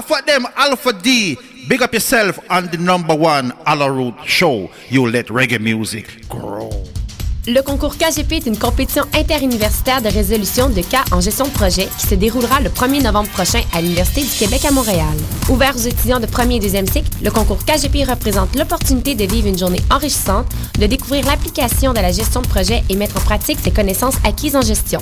Them Alpha D. Big up yourself on the number one show. You let reggae music grow. Le concours KGP est une compétition interuniversitaire de résolution de cas en gestion de projet qui se déroulera le 1er novembre prochain à l'Université du Québec à Montréal. Ouvert aux étudiants de premier et deuxième cycle, le concours KGP représente l'opportunité de vivre une journée enrichissante, de découvrir l'application de la gestion de projet et mettre en pratique ses connaissances acquises en gestion.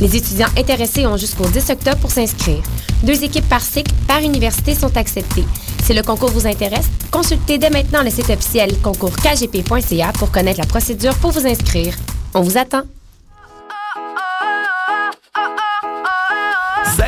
Les étudiants intéressés ont jusqu'au 10 octobre pour s'inscrire. Deux équipes par cycle, par université sont acceptées. Si le concours vous intéresse, consultez dès maintenant le site officiel concourskgp.ca pour connaître la procédure pour vous inscrire. On vous attend.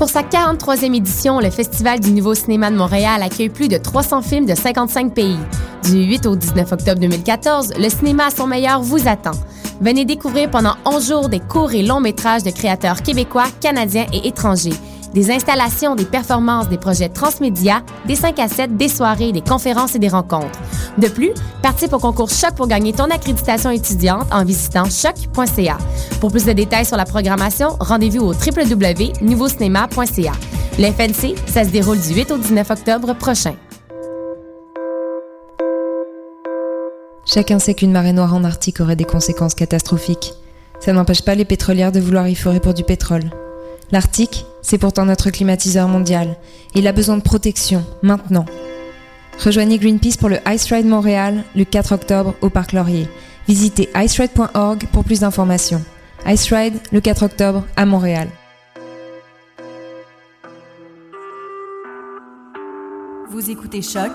Pour sa 43e édition, le Festival du Nouveau Cinéma de Montréal accueille plus de 300 films de 55 pays. Du 8 au 19 octobre 2014, le cinéma à son meilleur vous attend. Venez découvrir pendant 11 jours des courts et longs métrages de créateurs québécois, canadiens et étrangers. Des installations, des performances, des projets transmédia, des 5 à 7, des soirées, des conférences et des rencontres. De plus, participe au concours Choc pour gagner ton accréditation étudiante en visitant choc.ca. Pour plus de détails sur la programmation, rendez-vous au www.nouveaucinéma.ca. Le FNC, ça se déroule du 8 au 19 octobre prochain. Chacun sait qu'une marée noire en Arctique aurait des conséquences catastrophiques. Ça n'empêche pas les pétrolières de vouloir y forer pour du pétrole. L'Arctique, c'est pourtant notre climatiseur mondial. Il a besoin de protection, maintenant. Rejoignez Greenpeace pour le Ice Ride Montréal le 4 octobre au Parc Laurier. Visitez iceride.org pour plus d'informations. Ice Ride le 4 octobre à Montréal. Vous écoutez Choc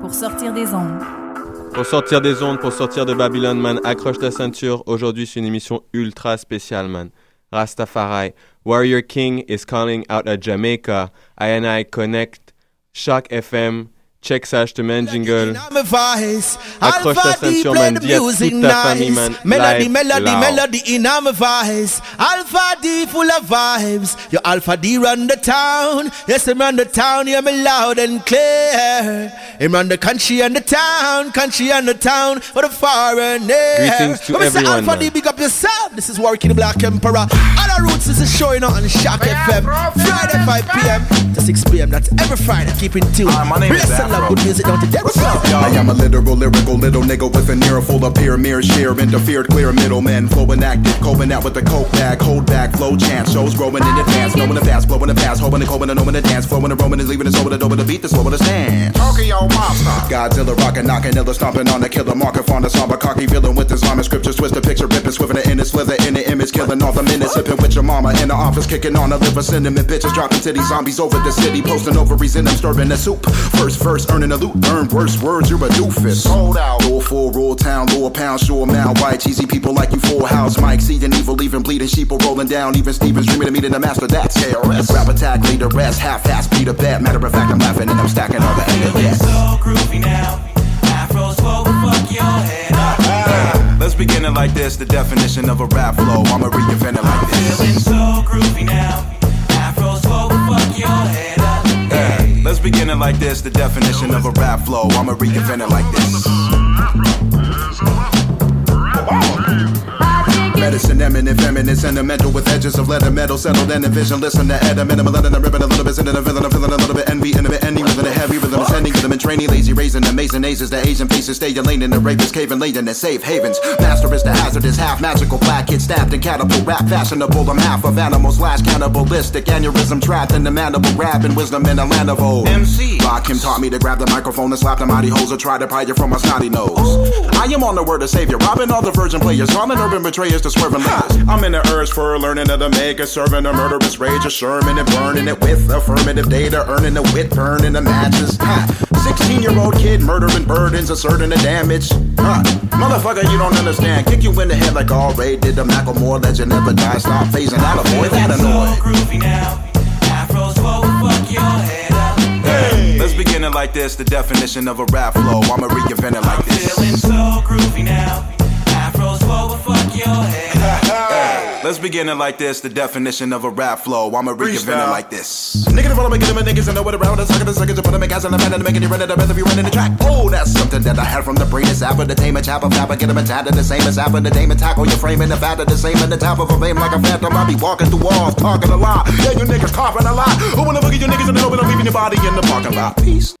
pour sortir des ondes. Pour sortir des ondes, pour sortir de Babylone, man, accroche ta ceinture. Aujourd'hui, c'est une émission ultra spéciale, man. Rastafari, Warrior King is calling out at Jamaica. I and I connect. Shock FM. Check ça, je te mets un jingle. Accroche ta ceinture, man. Dis à toute ta famille, man. Melody, Live melody, loud. melody in my voice. Alpha D full of vibes. Your Alpha D run the town. Yes, him run the town. Hear me loud and clear. Him run the country and the town. Country and the town. For the far and near. Greetings to When me say everyone, Alpha man. D, big up yourself. This is Warwick the Black Emperor. All Other roots is showing up on Shock FM. Friday 5 p.m. to 6 p.m. That's every Friday. Keep in tune. Hi, my name is Bless and love good music dead. What's up, I am a literal, lyrical little nigga with an ear full of peer, mirror, share, interfered, clear middlemen, flowing active, coping out with the coke bag, hold back, flow chance, shows growing in advance, knowing the fast, blowing the fast, hoping and coping and knowing the dance, flowing and roaming and leaving us over the over the beat, the slow the stand. Tokyo monster. Godzilla rockin', knockin', illa stomping on the killer, marker, fauna, somber, cocky villain with his Islamic scriptures, twist the picture, ripping, swiveling in it, slither in the image, killing all the minutes, sipping with your mama in the office, kicking on the liver, cinnamon bitches, dropping city zombies over the city, posting ovaries in them, stirring the soup. First verse, earning a loot, earn worse words, you're a doofus. Sold out. Roll full, roll town, lower pound, sure mount, white, cheesy people like you, full house, Mike, seeding evil, even bleeding, sheeple rolling down, even Stevens dreaming of meeting the master, that's KRS. Rap attack, lead the rest, half ass, beat a bet. Matter of fact, I'm laughing and I'm stacking all the anger, So groovy now. Afros flow, fuck your head up. Ah, let's begin it like this, the definition of a rap flow. I'ma reinvent it like this. Feeling so groovy now. Afros flow, fuck your head up. Hey, let's begin it like this, the definition of a rap flow. I'ma reinvent it like this. Medicine, eminent, feminine, sentimental with edges of leather metal, settled and envision. Listen to Adam, and I'm ripping a little bit, sending a villain, I'm feeling a little bit envy, and a bit envy, rhythm, a heavy rhythm, ascending rhythm, and training, lazy, raising, amazing aces, the Asian pieces, stay your lane in the rapist, cave and laden, and safe havens. Master is the hazardous, half magical, black kid stabbed and catapult, rap fashionable, I'm half of animals, slash cannibalistic, aneurysm trapped in the mandible, grab and wisdom in a land of old. MC. Rock him taught me to grab the microphone and slap the mighty holes or try to pry you from my snotty nose. Oh. I am on the word of savior, robbing all the virgin players, calling urban betrayers to swerving lies. I'm in the urge for learning of the maker, serving a murderous rage, a Sherman and burning it with affirmative data, earning the wit, burning the matches. 16 year old kid murdering burdens, asserting the damage. Huh. Motherfucker, you don't understand. Kick you in the head like all Ray did the Macklemore legend never die. Stop phasing out, avoid that So annoy. groovy now. Afros flow, fuck your head up. Hey, let's begin it like this. The definition of a rap flow. I'ma reinvent it like this. Feeling so groovy now. Afros forward, fuck your head. Let's begin it like this. The definition of a rap flow. I'ma reinvent it like this. Nigga, the follow me, get them niggas and know what around. The sucker, the suckers, you put them in gas and the man and making you run it. The best if you run in the track. Oh, that's something that I had from the brain. It's apple, the tame, a chap, a fapper, get them a tatted. The same as apple, the dame, and tackle your frame in the fatter. The same in the top of a vein like a phantom. I be walking through walls, talking a lot. Yeah, you niggas coughing a lot. Who wanna boogie you niggas in the open? I'm leaving your body in the parking lot. Peace.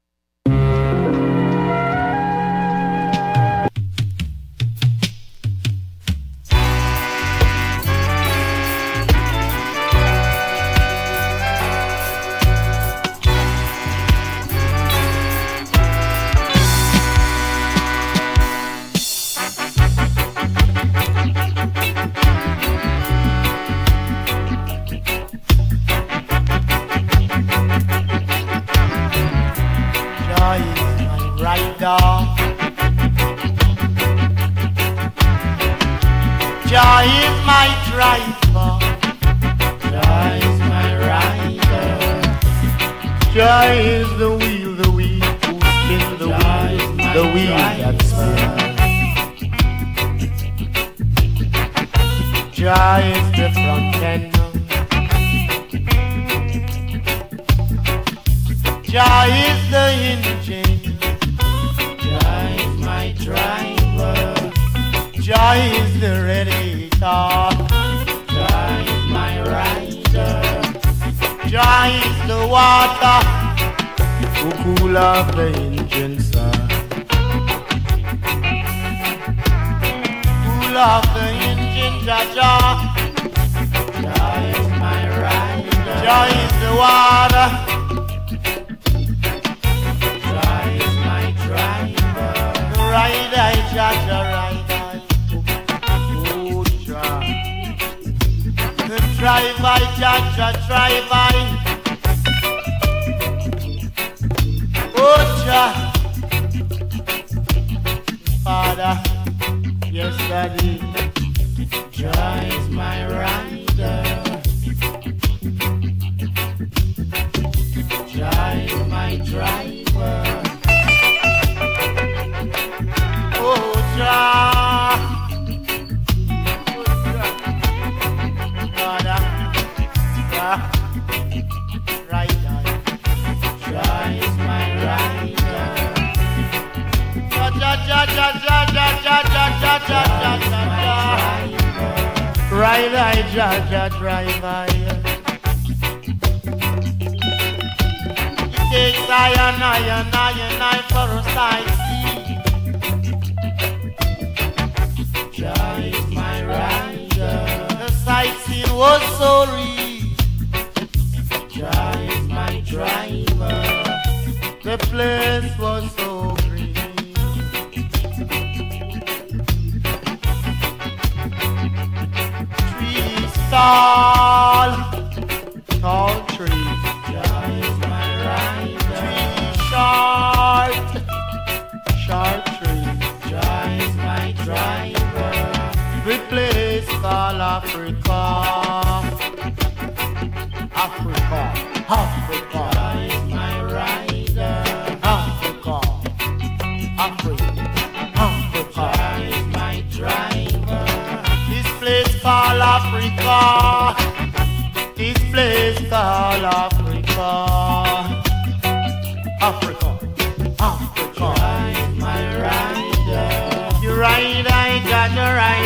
drive by, Jaja, drive by. Oh, Jah. Father, yes, Daddy. Jah is my rider. Jah is my driver. Ja, ja, ja, ja, ja, ja. Rider, ja, ja, takes I I and I and I for a sightsee. Joy is my rider. The sightseeing was so real. Joy is my driver. The place was star.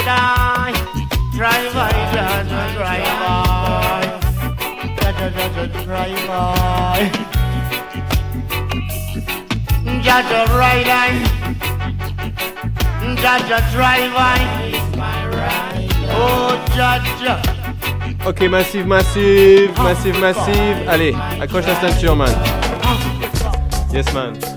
die. Driver, driver, driver. Driver. Judge a rider, judge a driver, oh judge. Ok, massive, massive, massive, massive. Allez, accroche la ceinture, man. Yes, man.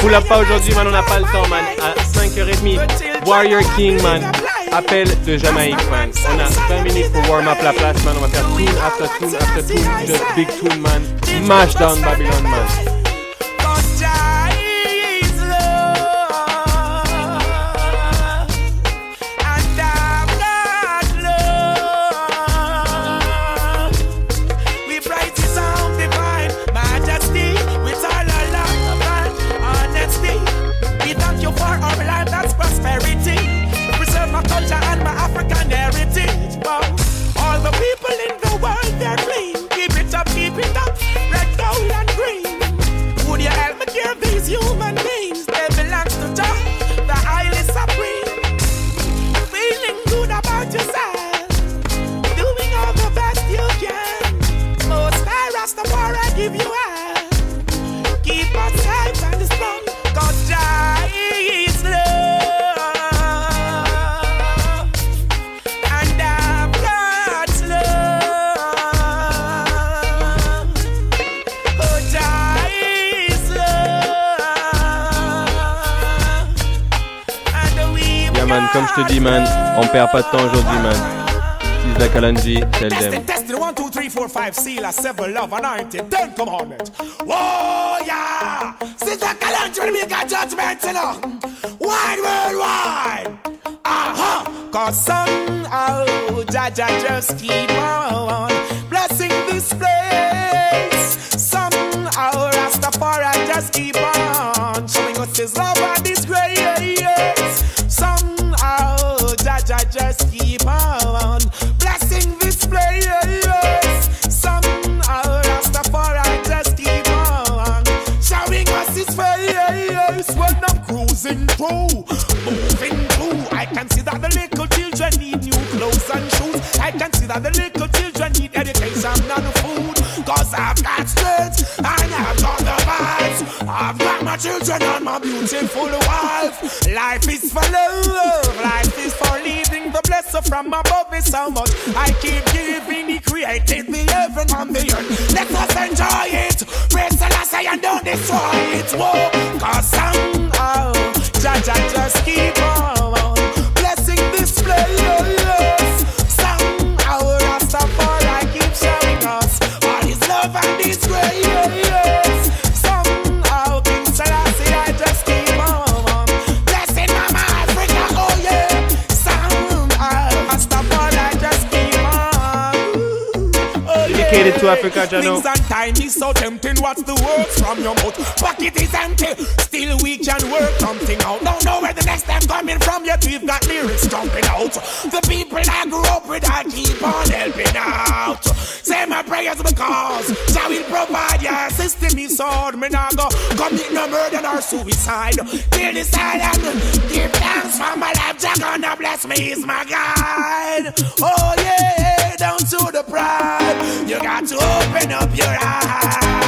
Pull up pas aujourd'hui, man, on n'a pas le temps, man. À 5h30, Warrior King, man. Appel de Jamaïque, man. On a 20 minutes pour warm up la place, man. On va faire tune after tune after tune. Just big tune, man. Mash down Babylon, man. Je te dis, man, on perd pas de temps aujourd'hui, man. Fils de Kalanji, tell them. Testing, one, two, three, four, five, seal, a seven, love, anointed, ten commandments. Oh, yeah! Sister Kalanji, make a judgment, you know. Wide worldwide. Uh-huh. Cause somehow, Jaja just keep on blessing this place. Somehow, Rastafari just keep on showing us his love little children need education and food. Cause I've got strength and I've got the vibes. I've got my children and my beautiful wife. Life is for love, life is for living. The blessing from above is so much. I keep giving, He created the heaven and the earth. Let us enjoy it. Praise the say and don't destroy it. Whoa, cause somehow, Jaja just keep on Dedicated to Africa, Jano. Things and time is so tempting. What's the words from your mouth? Pocket is empty. Still we can work something out. Don't know where the next time coming from. Yet we've got lyrics jumping out. The people I grew up with, I keep on helping out. Say my prayers because Jah will provide your system is sword. Me not go commit no murder or suicide. Kill this island. Give thanks for my life. Jah gonna bless me. He's my guide. Oh yeah, down to the pride. You got to open up your eyes.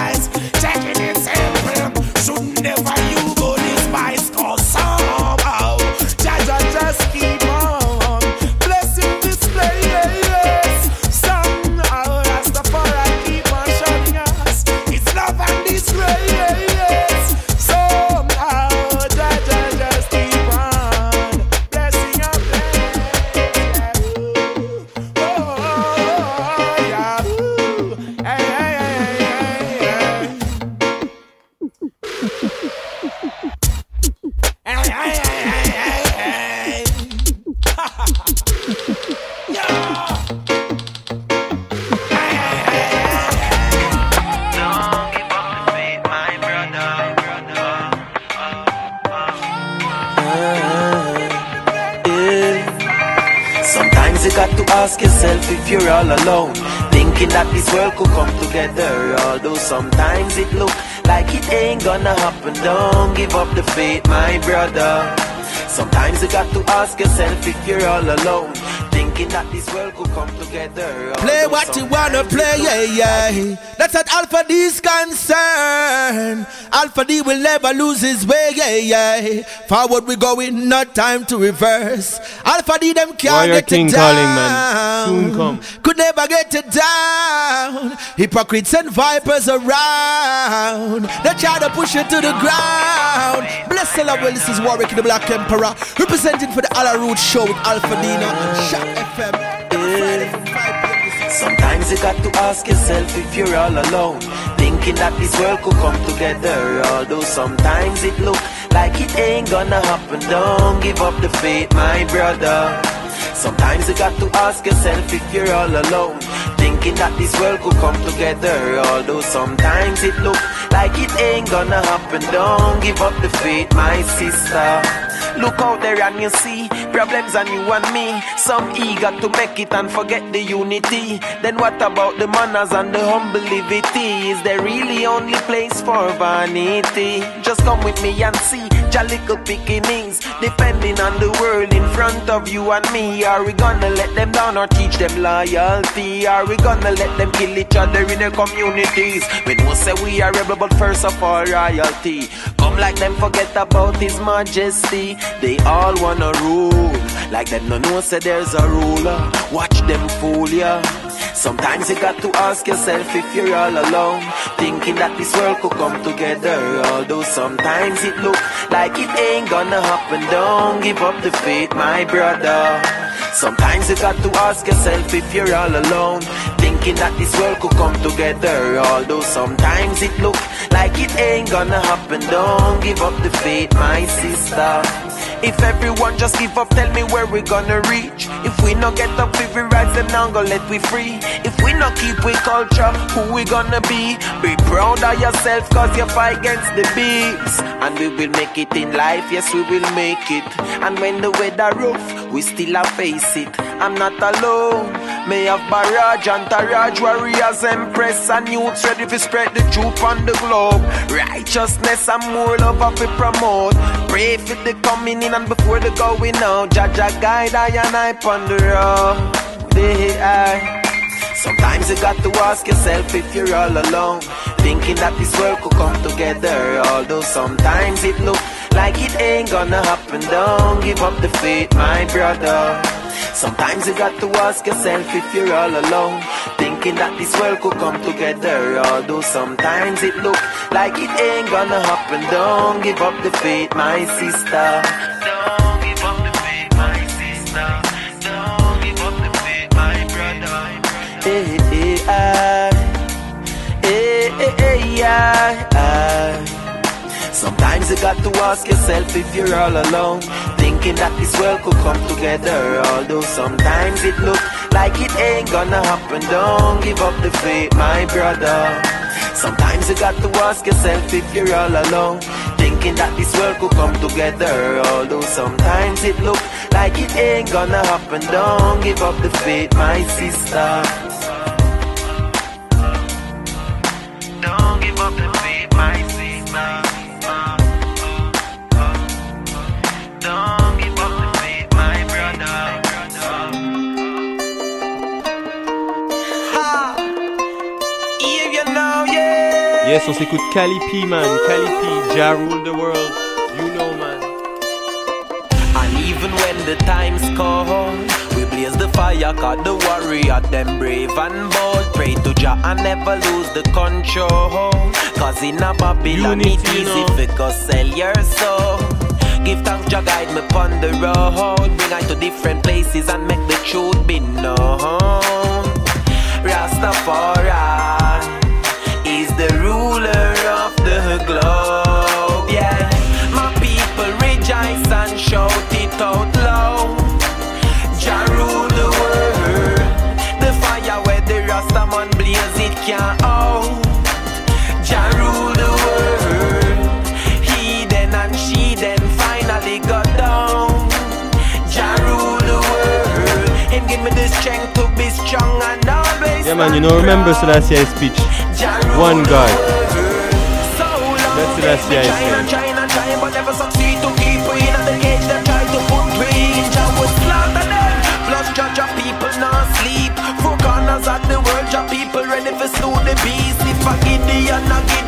This world could come together. Although sometimes it look like it ain't gonna happen. Don't give up the faith, my brother. Sometimes you got to ask yourself if you're all alone. Thinking that this world could come together. Play what you wanna play, yeah, yeah. That's what Alpha D's concern. turn. Alpha D will never lose his way, yeah, yeah. Forward we going, not time to reverse. Alpha D them can't Warrior get King it calling, down. man. Soon come. Could never get it down. Hypocrites and vipers around. They try to push it to the ground. Bless the Lord, well, this is Warwick the Black Emperor. Representing for the Alla Root Show with Alpha Dina and Shock FM. Friday from 5 p.m. Sometimes you got to ask yourself if you're all alone. Thinking that this world could come together. Although sometimes it look like it ain't gonna happen. Don't give up the faith, my brother. Sometimes you got to ask yourself if you're all alone. Thinking that this world could come together. Although sometimes it look like it ain't gonna happen. Don't give up the faith, my sister. Look out there and you see problems on you and me. Some eager to make it and forget the unity. Then what about the manners and the humility? Is there really only place for vanity? Just come with me and see your little beginnings. Depending on the world in front of you and me. Are we gonna let them down or teach them loyalty? Are we gonna let them kill each other in their communities? We don't say we are rebel, but first of all, royalty. Come like them forget about his majesty. They all wanna rule. Like them no know say there's a ruler. Watch them fool ya. Sometimes you got to ask yourself if you're all alone. Thinking that this world could come together. Although sometimes it look like it ain't gonna happen. Don't give up the faith, my brother. Sometimes you got to ask yourself if you're all alone. Thinking that this world could come together. Although sometimes it look like it ain't gonna happen. Don't give up the faith, my sister. If everyone just give up, tell me where we gonna reach. If we not get up, if we rise, them now go let we free. If we not keep with culture, who we gonna be? Be proud of yourself, cause you fight against the beats. And we will make it in life, yes, we will make it. And when the weather rough, we still face it. I'm not alone. May have barrage, and entourage, warriors, empress, and youths ready to spread the truth on the globe. Righteousness and more love of we promote. Pray for the coming in and before the going out. Jaja guide I and I ponder. They are. Sometimes you got to ask yourself if you're all alone. Thinking that this world could come together. Although sometimes it look like it ain't gonna happen. Don't give up the faith, my brother. Sometimes you got to ask yourself if you're all alone. Thinking that this world could come together. Although sometimes it look like it ain't gonna happen. Don't give up the faith, my sister. Don't give up the faith, my sister. Don't give up the faith, my brother. Hey, hey. Hey, hey. Sometimes you got to ask yourself if you're all alone. Thinking that this world could come together. Although sometimes it looks like it ain't gonna happen. Don't give up the faith, my brother. Sometimes you got to ask yourself if you're all alone. Thinking that this world could come together. Although sometimes it looks like it ain't gonna happen. Don't give up the faith, my sister. Don't give up the faith, my sister. Yes, on s'écoute Cali P, man. Cali P, Ja rule the world. You know, man. And even when the times cold, we blaze the fire, cause the warrior, them brave and bold. Pray to Jah and never lose the control. Cause in a Babylon, Unity, it you easy know. go sell your soul. Give thanks, Jah guide me upon the road. Bring I to different places and make the truth be known. Rastafari the globe. Yeah, my people rejoice and shout it out loud. Jah rule the world. The fire where the Rastaman blaze it can't out. Jah rule the world. He then and she then finally got down. Jah rule the world. Him give me the strength to be strong and always. Yeah, man, you know, remember Selassie's speech. One God. That's Selassie, I Trying and trying and trying, but never succeed to keep we in the cage. Them try to put we in. Jah would slaughter them. Plus, judge of people not sleep. Four corners of the world, Jah people ready for slew the beast. If a Gideon, a Gideon, yes, a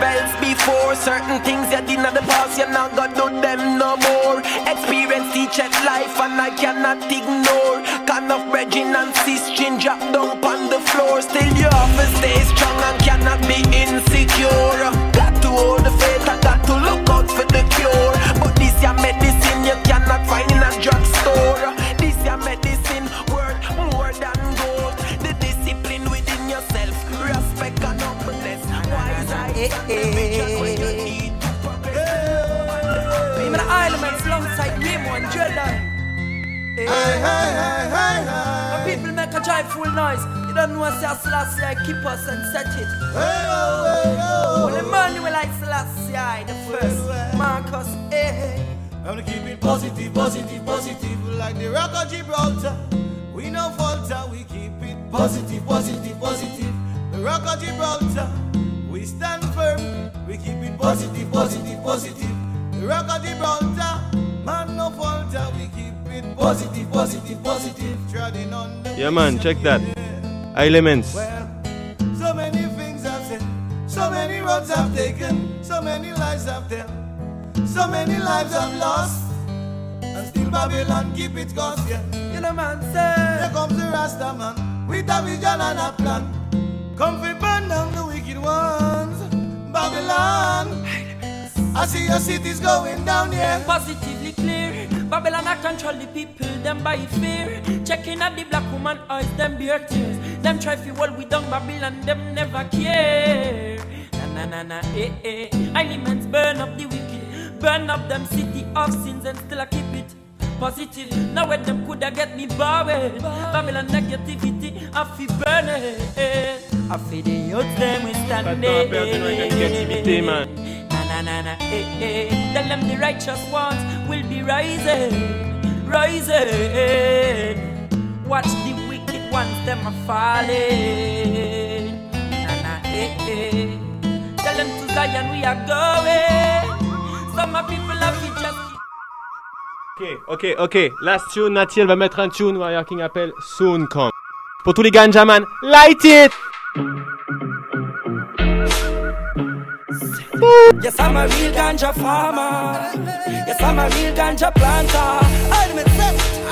bells before. Certain things you did in the past, you're not gonna do them no more. Experience teach at life and I cannot ignore. Kind of bridging and sister drop down on the floor. Still you have to stay strong Hey, hey, hey, hey, The people make a joyful noise. You don't know say Selassie I keep us and set it. Oh, oh. Well, Emmanuel like Selassie the first. Marcus, hey, hey. Eh, eh. I'm gonna keep it positive, positive, positive, like the rock of Gibraltar. We no falter, we keep it positive, positive, positive. The rock of Gibraltar, we stand firm. We keep it positive, positive, positive. The rock of Gibraltar, man no falter, we keep it positive, positive, positive. Treading on the Yeah, man, check that. Elements. So many things I've said, so many roads I've taken, so many lives I've told, so many lives I've lost, and still Babylon keep it course, yeah. You know, man, say, Here comes the Rasta man, with a vision and a plan. Come fi burn down the wicked ones, Babylon. I see your cities going down, yeah. Positively clear. Babylon I control the people, them by fear. Checking at the black woman eyes, them bear tears. Them try fi hold we down Babylon, them never care. Na na na na, eh eh. Elements burn up the wicked, burn up them city of sins and still I keep it. Positive, now where them coulda get me bowed Babylon negativity, I feel burn it I feel the youth them we stand Pas perdre de négativité, man. Na na na eh eh. Tell them the righteous ones will be rising, rising. Watch the wicked ones, them are falling. Na na eh eh. Tell them to Zion we are going. Some people have to just Ok, ok, ok. Last tune, Natiel va mettre un tune, Warrior King appelle Soon Come. Pour tous les ganja man, light it! Yes, I'm a real ganja farmer. Yes, I'm a real ganja planter. I'm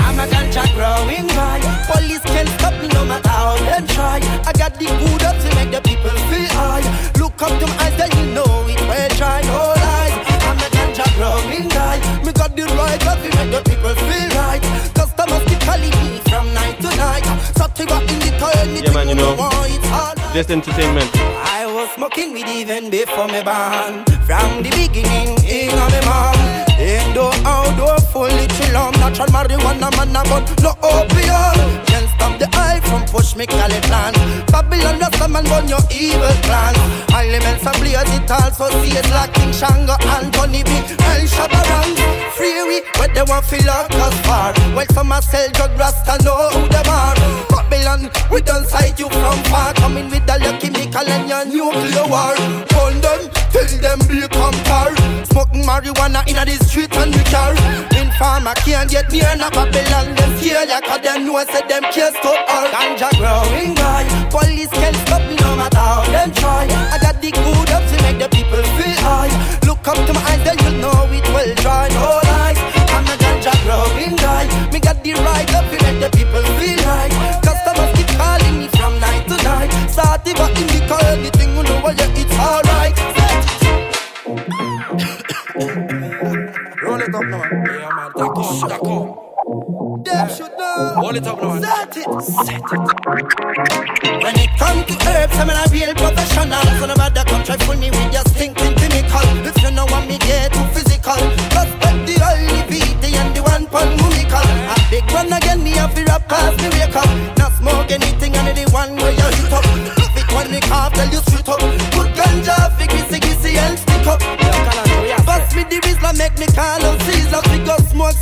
I'm a ganja growing guy. Police can't stop me no matter how they try. I got the good up to make the people feel high. Look up to my eyes, then you know it well try. No lies. I'm a ganja growing guy. Me got the right up to make the people feel right. Customers keep calling me from night to night. So to go in the anything Yeah man, you know, just entertainment. I was smoking weed even before me born. From the beginning, in a me mom. Outdoor, chill on. Natural marijuana, man, opium. Can't stop the eye from push me call it plan. Babylon, Rasta man, run your evil plan. Elements and blaze it also see it like King Shango, Anthony B, and Shabarang. Free we, where they want feel like us far. Well, some a sell drug, Rasta know who them are. Babylon, we don't sight you from far. Coming with all your chemical and your nuclear war. Hold them, till them become tar. Smoking marijuana in the street and the car. In farmer can't get near na Babylon. Them fear cause them know say them can't stop all ganja growing guy. Police can't stop me no matter how them try. I got the good up to make the people feel high. Look up to my eyes, then you'll know it will dry. No lies, I'm a ganja growing guy. Me got the right up to make the people feel right. Customers keep calling me from night to night. Sativa indica anything you know, well, yeah, it's alright. Roll it up now. Yeah, man, d'accord, d'accord. Them should know. Roll it up now. Set it. Set it. When it come to herbs, I'm a real professional. So no matter come try fool me with your stinking chemical. If you know want me get too physical, respect the oily VT and the one pun mumical. A big one again, me have to rap past me wake up. Not smoke anything and the one where you hit up. It when me cough, tell you straight up. Put ganja, fi kissy kissy and stick up. Bust me the Rizla, make me call Caesar.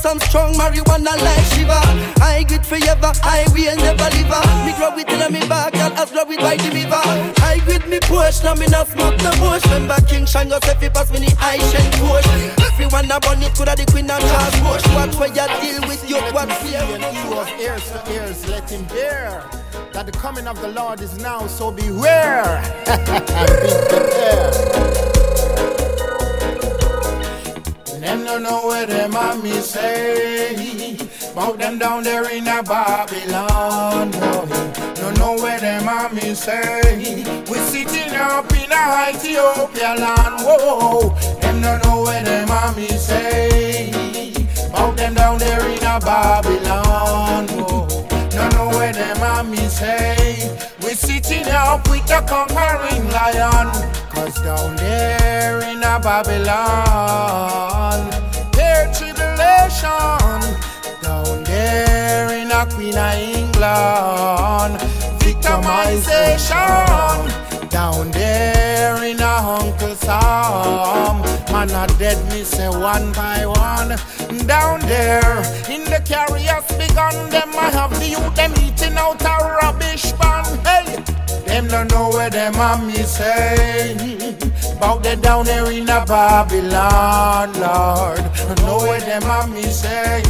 We go smoke so and strong, marijuana like Shiva. I good forever, I will never live. Me grow it in me back, and as grow it by the river. I good me push, now me not smoke no bush. Remember King Shine yourself, he pass me the I shen push. Everyone a it, coulda the queen and cause push. What where you deal with you, what fear. And he of ears to ears, let him hear that the coming of the Lord is now, so beware. Them don't know where them mommy say. Bout them down there in a Babylon boy. Don't know where them mommy say. We sitting up in a Ethiopia land Whoa. Them don't know where them mommy say. Bout them down there in a Babylon whoa Don't know where them mommy say up with a conquering lion Cause down there in a Babylon, their tribulation. Down there in a Queen of England, victimization. Down there in a Uncle Sam, man a dead me say one by one. Down there in the carriers begun, them I have the youth them eating out a rubbish pan. Hey. Them don't know where them mommy say Bout they down there in a Babylon, Lord. Know where them mommy say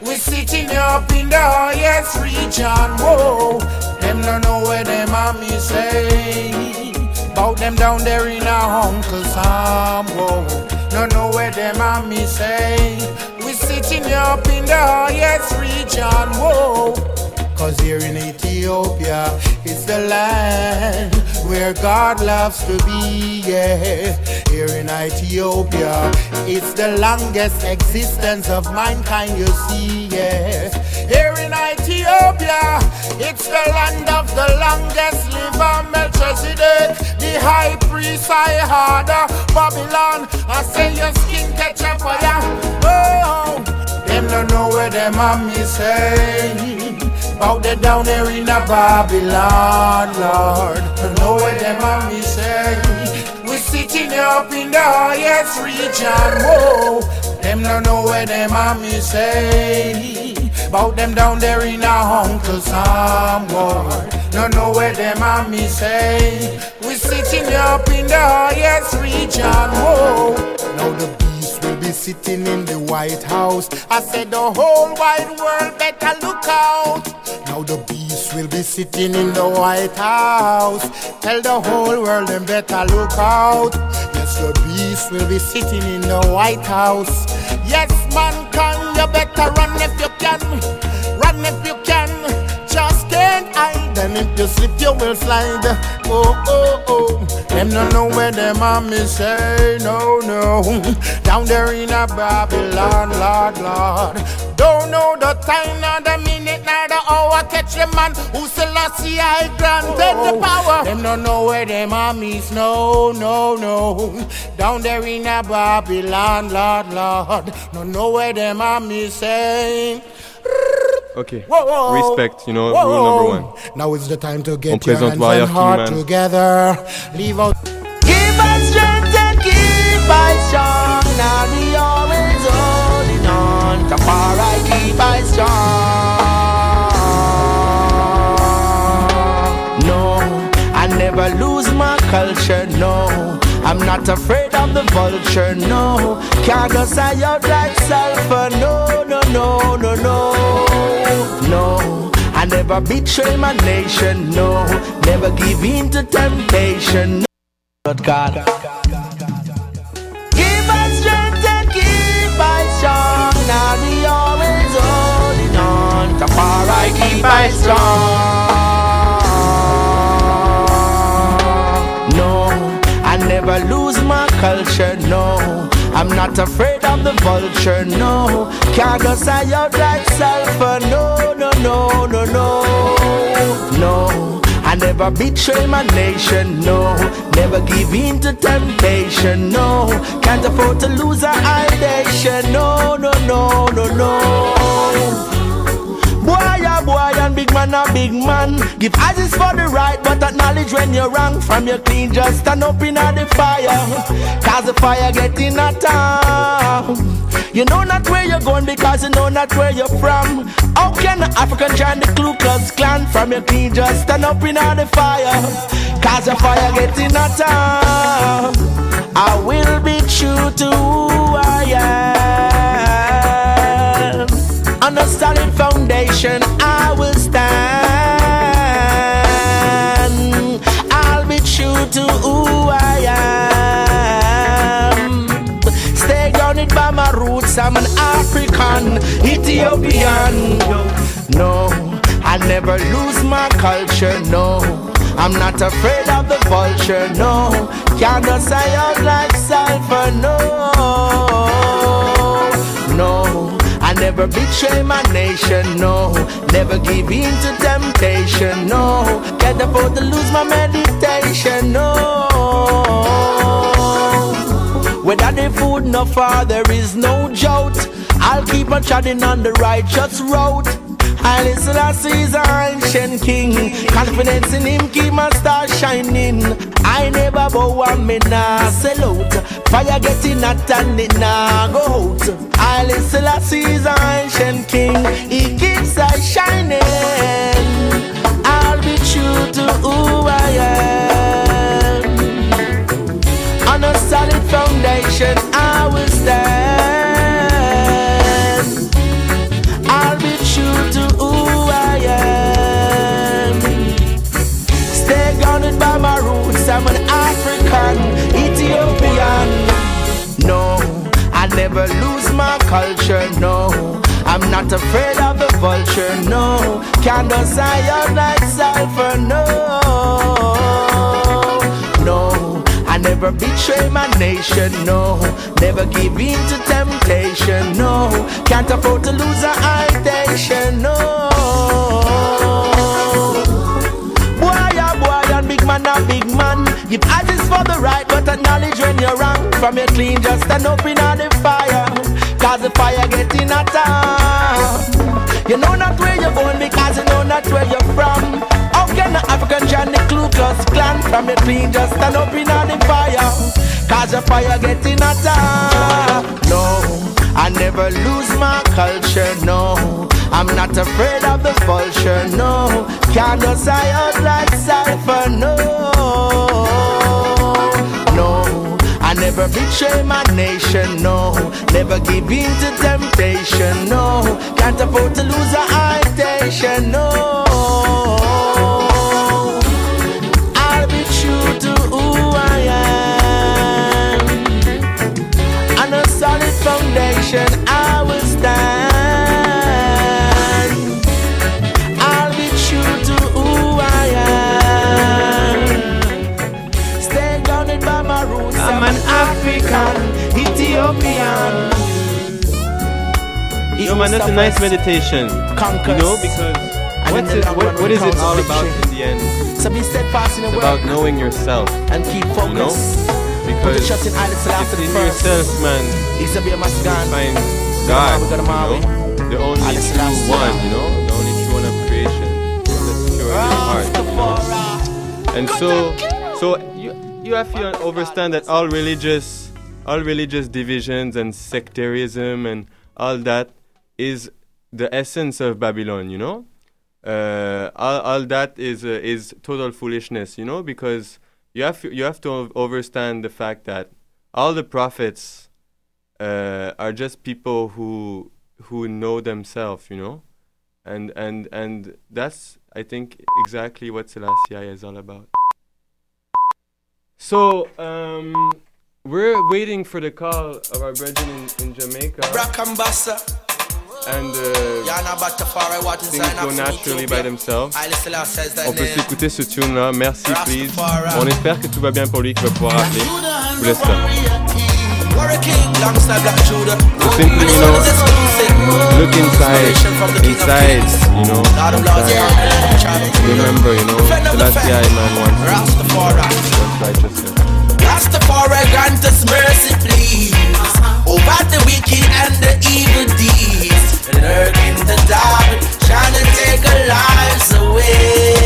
We sitting up in the highest region, whoa. Them don't know where them mommy say Bout them down there in a Uncle Sam, whoa. Don't know where them mommy say We sitting up in the highest region, whoa Cause here in Ethiopia, it's the land where God loves to be, yeah. Here in Ethiopia, it's the longest existence of mankind, you see, yeah. Here in Ethiopia, it's the land of the longest liver, Melchizedek, the high priest, I harder, Babylon. I say your skin catch a fire. Oh, them don't know where them mommy say. Out there down there in a Babylon, Lord. Know where them mommy say. We sitting up in the highest region, whoa. Them don't know where them mommy say. Bout them down there in a Uncle Sam, whoa. Don't know where them mommy say. We sitting up in the highest region, whoa. Now the be sitting in the White House. I said the whole wide world better look out. Now the beast will be sitting in the White House. Tell the whole world them better look out. Yes, the beast will be sitting in the White House. Yes, mankind, you better run if you can. If you slip, you will slide. Oh, oh, oh. Them don't know where them mommy say. No, no. Down there in a Babylon, Lord, Lord. Don't know the time, nor the minute, nor the hour. Catch the man who still see I granted the oh, oh. power. Them don't know where them mommies. No, no, no. Down there in a Babylon, Lord, Lord. Don't know where them mommies say. Ok. Whoa, whoa. Respect, you know, Whoa, rule number one. Now is the time to On get your présente hands Warrior and King, heart man. together. Leave out. Keep us strength and keep us strong. Now we always holding on. To far I keep us strong. No, I never lose my culture. No, I'm not afraid of the vulture. No, can't go say out like sulfur. No, no, no, no, no, no. I never betray my nation. No, never give in to temptation. No. Lord God. Give us strength and keep us strong. Now we always holding on. I keep us strong. Culture. No, I'm not afraid of the vulture. No, can't go say out like sulfur. No, no, no, no, no, no. I never betray my nation, no. Never give in to temptation, no. Can't afford to lose our nation, no, no, no, no, no. Big man, a big man. Give eyes for the right, but acknowledge knowledge when you're wrong from your clean, just stand up in the fire. Cause the fire getting hotter. You know not where you're going because you know not where you're from. How can an African join the Ku Klux Klan from your clean, just stand up in the fire. Cause the fire getting hotter. I will be true to who I am. On a solid foundation, I will stand. I'll be true to who I am. Stay grounded by my roots. I'm an African, Ethiopian. No, I never lose my culture. No. I'm not afraid of the vulture, no. Can't say out like sulfur, no. Never betray my nation, no. Never give in to temptation, no. Can't afford to lose my meditation, no. Whether the food no far, there is no doubt. I'll keep on treading on the righteous road. I listen he's our ancient king. Confidence in him keep my star shining. I never bow and me nah sell out. Fire getting hot and it nah go out. I listen he's our ancient king. He keeps us shining. I'll be true to who I am. On a solid foundation, I will stand. Never lose my culture. No, I'm not afraid of the vulture. No, can't like sulfur. No, no. I never betray my nation, no. Never give in to temptation, no. Can't afford to lose a identity, no. Boy, a boy, and big man, a big man. Give eyes for the right, but acknowledge when you're wrong. From your clean, just stand up in the fire. Cause the fire getting hotter. You know not where you're going because you know not where you're from. How can the African join the Ku Klux Klan from the clean just stand up in the fire? Cause the fire getting hotter. No, I never lose my culture, no. I'm not afraid of the vulture, no. Can't just out like no. No, I never betray my nation, no. Never give in to temptation, no. Can't afford to lose a identity, no. I'll be true to who I am. On a solid foundation, African, Ethiopian. Yo, man, that's a nice meditation. You know, because what's it, what, what is it all about in the end? So be steadfast in the It's about knowing yourself. and keep You know? focus. Put the Because trust in Haile Selassie it's in yourself, man. He's a masgan. Find God, you know? The only true one, you know? The only true one of creation. That's pure in your heart, you know? And so, so you you have to understand that all religious, all religious divisions and sectarism and all that is the essence of Babylon. You know, uh, all, all that is uh, is total foolishness. You know, because you have you have to understand the fact that all the prophets uh, are just people who who know themselves. You know, and and and that's I think exactly what Selassie is all about. So um, we're waiting for the call of our brethren in, in Jamaica, and uh, Yana Batafari, what is things go naturally by themselves. Haile Selassie says that On peut s'écouter ce tune là, merci please. On espère que tout va bien pour lui, qu'il va pouvoir appeler. Je vous laisse ça. Warrior King, alongside Black So simply, you know, look inside, inside, you know, inside. Remember, you know, Selassie I man wants Rastafari. wants righteousness. Rastafari grant us mercy, please. Over the wicked and the evil deeds. Lurk in the dark, trying to take our lives away.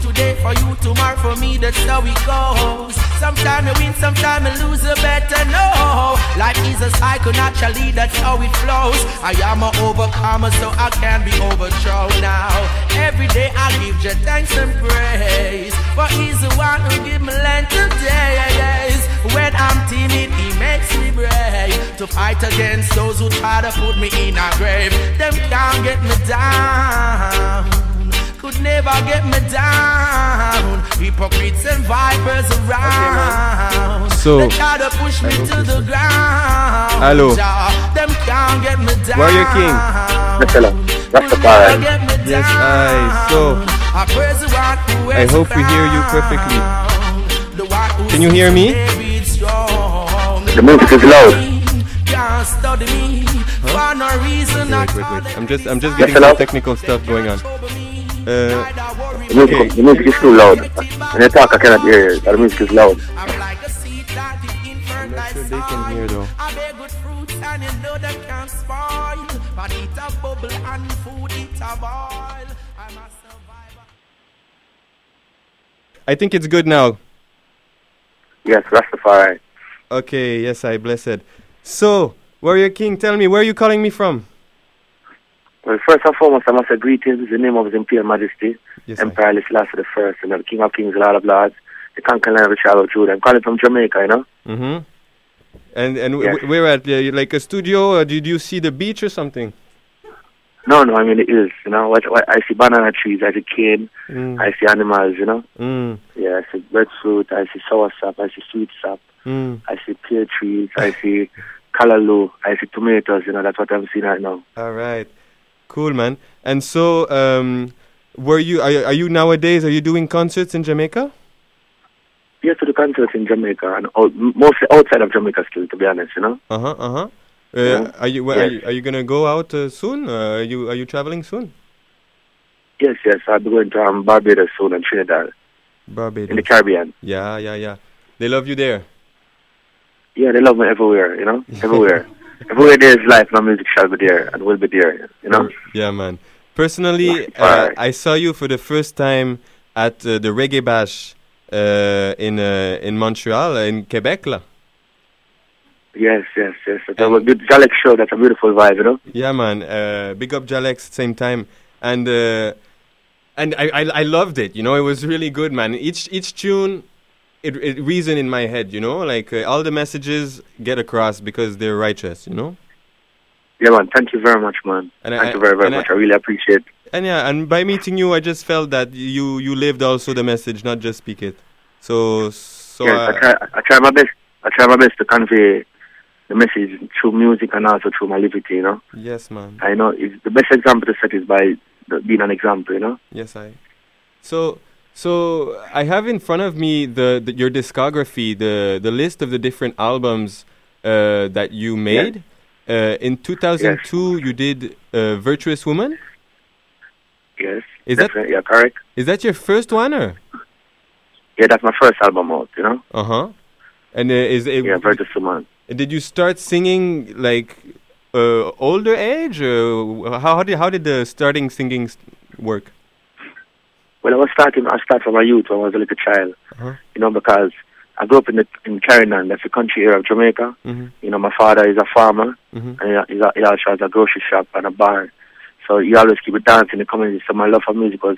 Today for you, tomorrow for me, that's how it goes. Sometimes you win, sometimes you lose, you better know. Life is a cycle, naturally, that's how it flows. I am an overcomer, so I can't be overthrown now. Every day I give you thanks and praise. For he's the one who give me length of days. When I'm timid, he makes me brave. To fight against those who try to put me in a grave. Them can't get me down could never get me down. Hypocrites and vipers around. So, they try to push me to the ground. Hello. Them can't get me down. Warrior King. Hello. Rastafari. Yes, I. So, I praise the one who I wears hope we hear you perfectly. The Can you hear me? The music is loud. Can't study me for no reason. Wait, wait, wait. I'm just, I'm just Yes, getting some technical stuff going on. Uh, The music, the music is too loud. When you talk, I cannot hear you. The music is loud. I'm not sure they can hear though. I bear good fruits and you know they can't spoil. But eat a bubble and food it a boil. I'm a survivor. I think it's good now. Yes, Rastafari. Okay, yes, I blessed. So, Warrior King, tell me, where are you calling me from? Well, first and foremost, I must say greetings in the name of His Imperial Majesty, Yes, Emperor Haile the First, and the King of Kings, Lord of Lords, the conquering lion of the tribe of Judah. I'm calling from Jamaica, you know. Mm-hmm. And and Yes. w- where at? Uh, like a studio? Or did you see the beach or something? No, no, I mean the hills, you know. What, what, I see banana trees, I see cane, Mm. I see animals, you know. Mm. Yeah, I see breadfruit, I see sour sap, I see sweet sap, Mm. I see pear trees, I see callaloo, I see tomatoes, you know. That's what I'm seeing right now. All right, cool, man. And so, um, were you? Are, you- are you nowadays? Are you doing concerts in Jamaica? Yes, to the concerts in Jamaica and out, mostly outside of Jamaica still, to be honest, you know. Uh huh. Uh Yeah. Are you? wh- Are you? Are you gonna go out uh, soon? Uh, are you? Are you traveling soon? Yes, yes, I'll be going to um, Barbados soon and Trinidad Barbados. in the Caribbean. Yeah, yeah, yeah. They love you there. Yeah, they love me everywhere, you know, everywhere. Everywhere there is life, my music shall be there and will be there, you know. Yeah, man. Personally, uh, I saw you for the first time at uh, the Reggae Bash uh, in uh, in Montreal, in Quebec, là. Yes, yes, yes. That was a good Jalek show. That's a beautiful vibe, you know. Yeah, man. Uh, big up Jalex, at the same time, and uh, and I, I I loved it. You know, it was really good, man. Each each tune, it it reason in my head. You know, like uh, all the messages get across because they're righteous. You know. Yeah, man. Thank you very much, man. And thank I- you very, very and I- much. I, really appreciate. And yeah, and by meeting you, I just felt that you you lived also the message, not just speak it. So so yes, uh, I try. I try my best. I try my best to convey the message through music and also through my liberty. You know. yes, man. I know it's the best example to set is by the, being an example. You know. Yes, I. So, so I have in front of me the, the your discography, the the list of the different albums uh, that you made. Uh, in 2002, you did uh, "Virtuous Woman." Yes. Is that yeah correct? is that your first one, or? Yeah, that's my first album out. You know. Uh huh. And uh, is it? Yeah, Virtuous Woman. Did you start singing like uh, older age? Uh, how how did how did the starting singing work? Well, I was starting. I started from my youth when I was a little child. Uh-huh. You know, because I grew up in the in Carignan, that's the country area of Jamaica. Mhm. You know, my father is a farmer, Mhm. and he, he, also has a grocery shop and a bar. So he always keep it dancing in the community. So my love for music was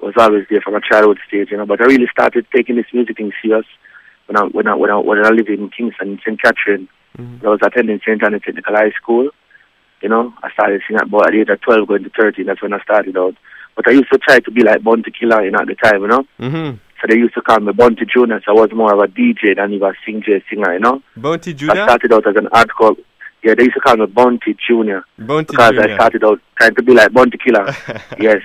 was always there from a childhood stage. You know, but I really started taking this music thing serious when I when I when I, when I lived in Kingston, St. Catherine. I was attending St. Anne Technical High School. You know, I started singing at about at the age of 12 going to 13. That's when I started out. But I used to try to be like Bounty Killer, you know, at the time, you know. Mm-hmm. So they used to call me Bounty Junior, so I was more of a DJ than even a singer, singer, you know. Bounty I started out as an hardcore. Yeah, they used to call me Bounty Junior Bounty because I started out trying to be like Bounty Killer. yes.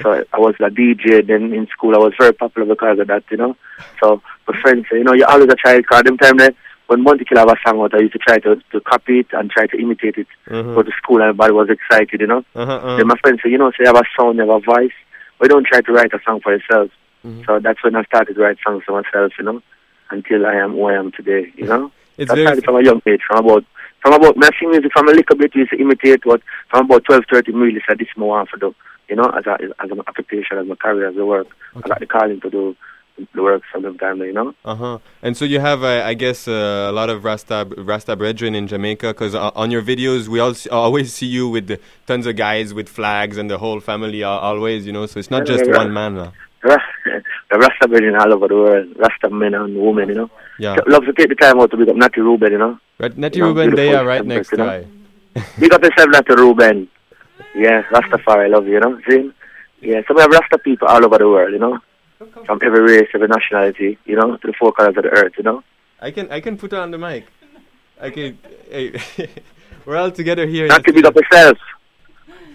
so I was a DJ. Then in school, I was very popular because of that, you know. So my friends say, you know, you're always a child. Cause them time there, when Bounty Killer have a song out, I used to try to, to copy it and try to imitate it. Mhm. Go to school, and everybody was excited, you know. Uh-huh, uh. Then my friends say, you know, say you have a sound, you have a voice. Why don't try to write a song for yourself? Mhm. So that's when I started to write songs for myself, you know, until I am who I am today, you know. It's I very started from a young age, from about from about me I sing music from a little bit, we used to imitate what from about 12, 13, really said this is want to do, you know, as a as an occupation, as my career, as a work. I got the calling to do the work sometime, you know. Uh huh. And so you have, uh, I guess, uh, a lot of Rasta Rasta brethren in Jamaica, because uh, on your videos we all see, always see you with the, tons of guys with flags and the whole family al- always, you know. So it's not just yeah, one man. Uh. Ra- the Rasta brethren all over the world, Rasta men and women, you know. Yeah. Love to take the time out to big up Natty Ruben, you know. Right, Nettie You know, Ruben, they are right next you to know. I. Big up yourself, Natty Ruben. Yeah, Rastafari, I love you, you know. See? Yeah, so we have Rasta people all over the world, you know. From every race, every nationality, you know, to the four colors of the earth, you know. I can I can put her on the mic. I can. Hey, we're all together here. Not to big up yourself.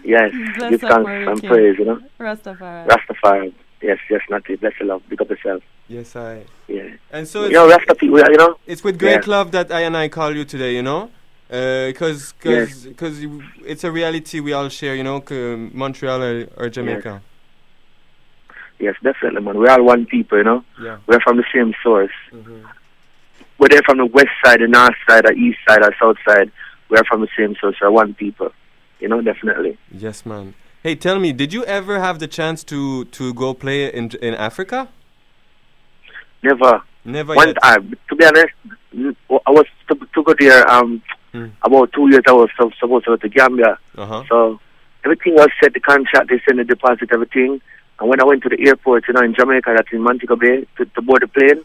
Yes, Bless give thanks and praise, you know. Rastafari. Rastafari. Yes, yes, Natty. Bless your love. Big up yourself. Yes, I. Yeah. And so you know, Rasta you know. It's with great Yeah. love that I and I call you today, you know? Uh, because Yes. cause, it's a reality we all share, you know, Montreal or, or Jamaica. Yes, definitely, man. We're all one people, you know. Yeah. We're from the same source. Mhm. Whether from the west side, the north side, or east side, or south side, we're from the same source. We're one people. You know, definitely. Yes, man. Hey, tell me, did you ever have the chance to, to go play in in Africa? Never. Never One yet. time, to be honest, I was to, to go there. Um, Mm. about two years I was supposed to go to Gambia. Uh-huh. So everything was set. The contract, they sent the deposit, everything. And when I went to the airport, you know, in Jamaica, that's in Montego Bay, to, to board the plane,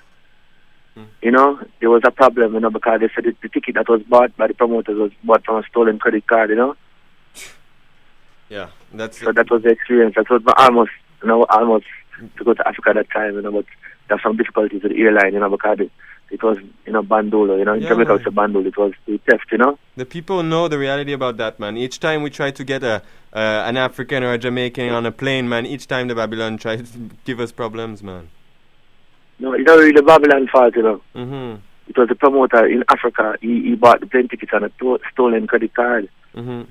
Hmm. you know, there was a problem, you know, because they said the, the ticket that was bought by the promoters was bought from a stolen credit card, you know. Yeah, that's So that was the experience. That was almost, you know, almost to go to Africa at that time, you know, but there's some difficulties with the airline, you know, because it, it was, you know, bandolo, you know, in Yeah, Jamaica it's a bandolo, it was the theft, you know. The people know the reality about that, man. Each time we try to get a uh, an African or a Jamaican on a plane, man, each time the Babylon tries to give us problems, man. No, it's not really the Babylon fault, you know. Mhm. It was the promoter in Africa. He, he bought the plane tickets on a to- stolen credit card. Mhm.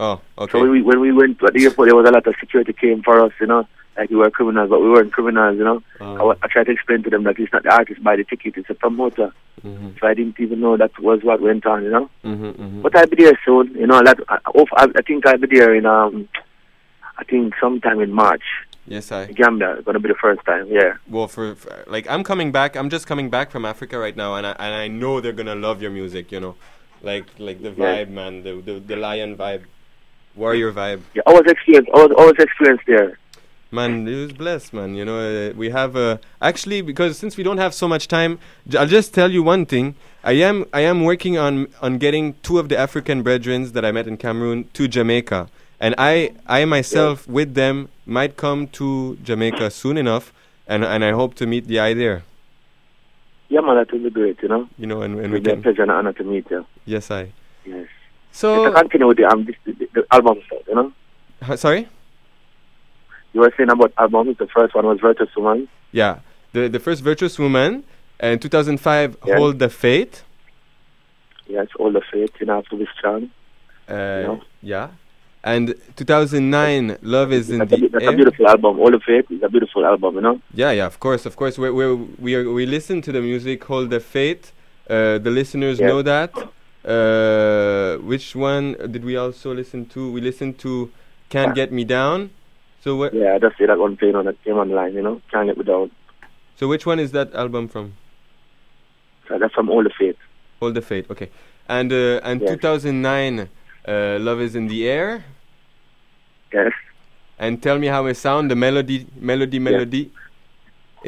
Oh, okay. So when we, when we went to the airport, there was a lot of security came for us, you know, like we were criminals, but we weren't criminals, you know. Oh. I, I tried to explain to them that it's not the artist buy the ticket, it's a promoter. Mhm. So I didn't even know that was what went on, you know. Mhm. Mhm. But I'll be there soon, you know. That, I, I, I think I'll be there in um, I think sometime in March. Yes, I. Gambia, gonna be the first time, yeah. Well, for, for like I'm coming back. I'm just coming back from Africa right now, and I and I know they're gonna love your music. You know, like like the Yeah. vibe, man, the the, the lion vibe, warrior vibe. Yeah, I was experienced. I was, I was experienced there. Man, it was blessed, man. You know, uh, we have uh, actually because since we don't have so much time, j- I'll just tell you one thing. I am I am working on on getting two of the African brethren that I met in Cameroon to Jamaica, and I I myself with them might come to Jamaica soon enough, and and I hope to meet the eye there. Yeah, man, that will be great, you know. You know, and, and we be a can. pleasure and honor to meet you. Yes, I. Yes. So continue with the, um, this, the, the album stuff, you know. Huh, sorry. You were saying about albums. The first one was Virtuous Woman. Yeah, the the first Virtuous Woman, and 2005 Yeah. Hold the Faith. Yes, All the Faith, you know, have to be strong. Uh, Yeah, and 2009 Love is in That's, a, the that's a beautiful album. All the Faith is a beautiful album, you know. Yeah, yeah, of course, of course. We we we are, we listen to the music Hold the Faith. Uh, the listeners Yeah. know that. Uh, which one did we also listen to? We listened to Can't Get Me Down. So what? Yeah, I just see that one playing on that came online, you know. Can't let me down. So which one is that album from? So that's from All the Faith. Hold the Faith. Okay, and uh, and Yes. 2009 uh, Love is in the Air. Yes. And tell me how it sound. The melody, melody, melody.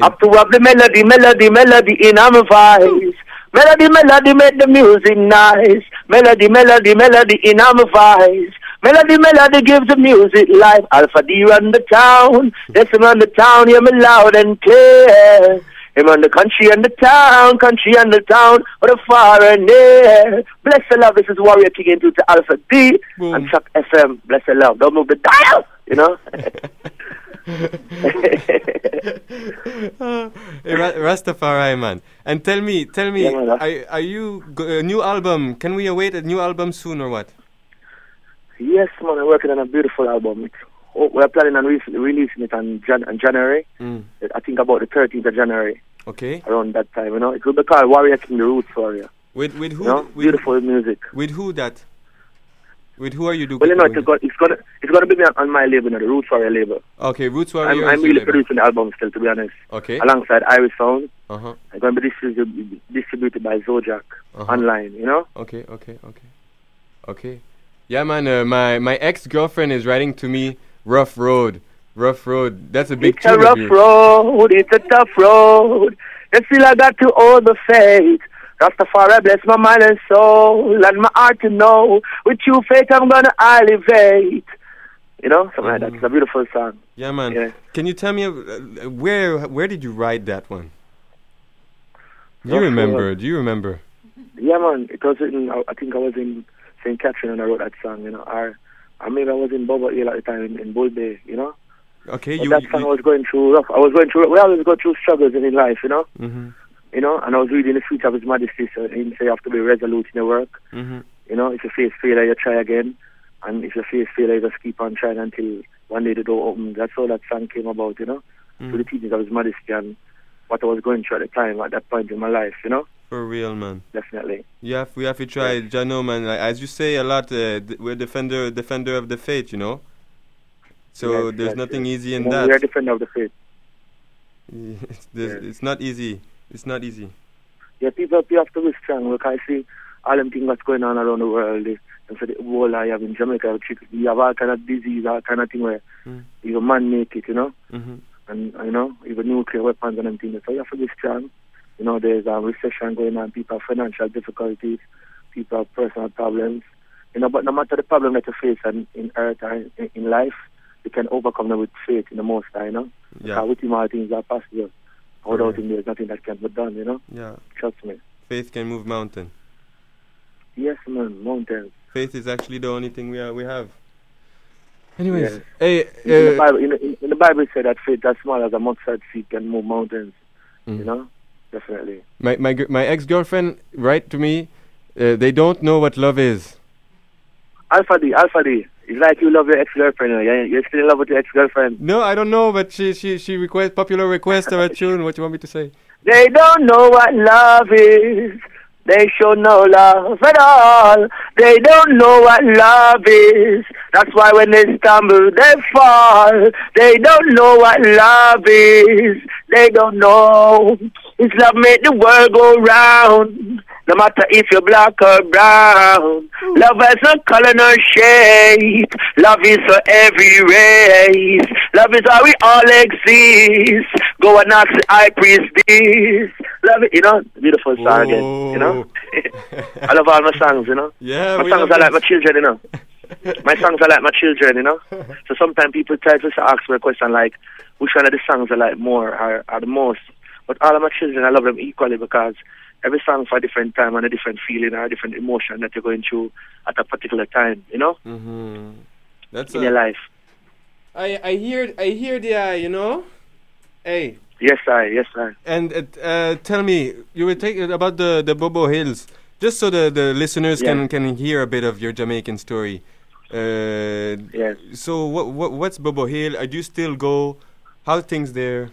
Up to up the melody, melody, melody in our voice. Melody, melody, make the music nice. Melody, melody, melody in our voice. Melody, melody gives the music life. Alpha D run the town. Yes, I'm on the town. Hear me loud and clear. Him on the country and the town, country and the town, or the far and near. Bless the love, this is Warrior King into to Alpha D and CHOQ FM. Bless the love, don't move the dial. You know? Ra- Rastafari man, and tell me, tell me, Yeah, uh, are, are you g- a new album? Can we await a new album soon or what? Yes, man, I'm working on a beautiful album. Oh, we're planning on re- releasing it on, Jan- on January. Mm. I think about the 13th of January, Okay. around that time, you know? It will be called Warrior King, the Roots Warrior. With with who? You know? with, Beautiful music. With who that? With who are you doing? Well, you know, it's gonna, it's gonna, it's gonna be on, my label, you know, the Roots Warrior label. Okay, Roots I'm, Warriors. I'm you really label. producing the album still, to be honest. Okay. Alongside Iris Sound. Uh huh. I'm going to be distributed, distributed by Zojak Uh-huh. online, you know? Okay, okay, okay, okay. Yeah, man. Uh, my my ex girlfriend is writing to me. Rough road, rough road. That's a big It's a rough road, it's a tough road. And still I got to hold the faith. Rastafari bless my mind and soul and my heart to know. With you faith I'm gonna elevate. You know, something like that. It's a beautiful song. Yeah, man. Yeah. Can you tell me uh, where where did you write that one? Do you remember? Do you remember? Yeah, man. It was in, I I think I was in St. Catherine and I wrote that song, you know. Or, or maybe I was in Bobo Hill at the time in, in Bull Bay, you know. Okay, But you. that song I was going through rough. I was going through, we always go through struggles in life, you know. Mhm. You know, and I was reading the speech of His Majesty, so he say you have to be resolute in your work. Mhm. You know, if you face failure, you try again. And if you face failure, you just keep on trying until one day the door opens. That's all that song came about, you know, through the teachings of His Majesty and what I was going through at the time, at that point in my life, you know, For real, man. definitely. You have, we have to try, Jano, man. Like, as you say a lot, uh, d- we're defender, defender of the faith, you know. So Yes, there's yes, nothing yes. easy in You know, that. We are defender of the faith. it's, it's not easy. It's not easy. Yeah, people, people have to be strong. Look, I see all them things that's going on around the world. And so the Ebola you have in Jamaica, you have all kind of disease, all kind of thing where Mm. even man make it, you know. Mm-hmm. and you know, even nuclear weapons and everything. So you have to be strong. You know, there's um, recession going on, people have financial difficulties, people have personal problems. You know, but no matter the problem that you face in, in earth or in, in life, you can overcome them with faith in the Most High, you know. Yeah. Because with him all things are possible. Without Correct. him there's nothing that can be done, you know. Yeah. Trust me. Faith can move mountain. Yes, man, mountains. Faith is actually the only thing we are, we have. Anyways, Yes. hey, in, the uh, Bible, in, the, in the Bible it said that faith as small as a mustard seed can move mountains. Mm. You know, definitely. my my my ex girlfriend write to me. Uh, they don't know what love is. Alpha D, Alpha D. It's like you love your ex-girlfriend. You're, you're still in love with your ex-girlfriend. No, I don't know, but she she she request popular request of a tune. What you want me to say? They don't know what love is. They show no love at all. They don't know what love is. That's why when they stumble, they fall. They don't know what love is. They don't know. It's love make the world go round. No matter if you're black or brown. Love has no color nor shape. Love is for every race. Love is how we all exist. Go and ask the high priest this. Love it, you know. Beautiful song again, you know. I love all my songs, you know. Yeah, my songs are like my children, you know. my songs are like my children, you know. So sometimes people try to ask me a question like, which one of the songs I like more or, or the most. But all of my children, I love them equally because every song for a different time and a different feeling or a different emotion that you're going through at a particular time, you know, Mm-hmm. That's in a- your life. I I hear I hear the uh, you know. Hey. Yes, I. Yes, I. And uh, uh, tell me, you were talking about the the Bobo Hills, just so the the listeners Yeah. can can hear a bit of your Jamaican story. Uh, Yes. So what what what's Bobo Hill? Do you still go? How things there?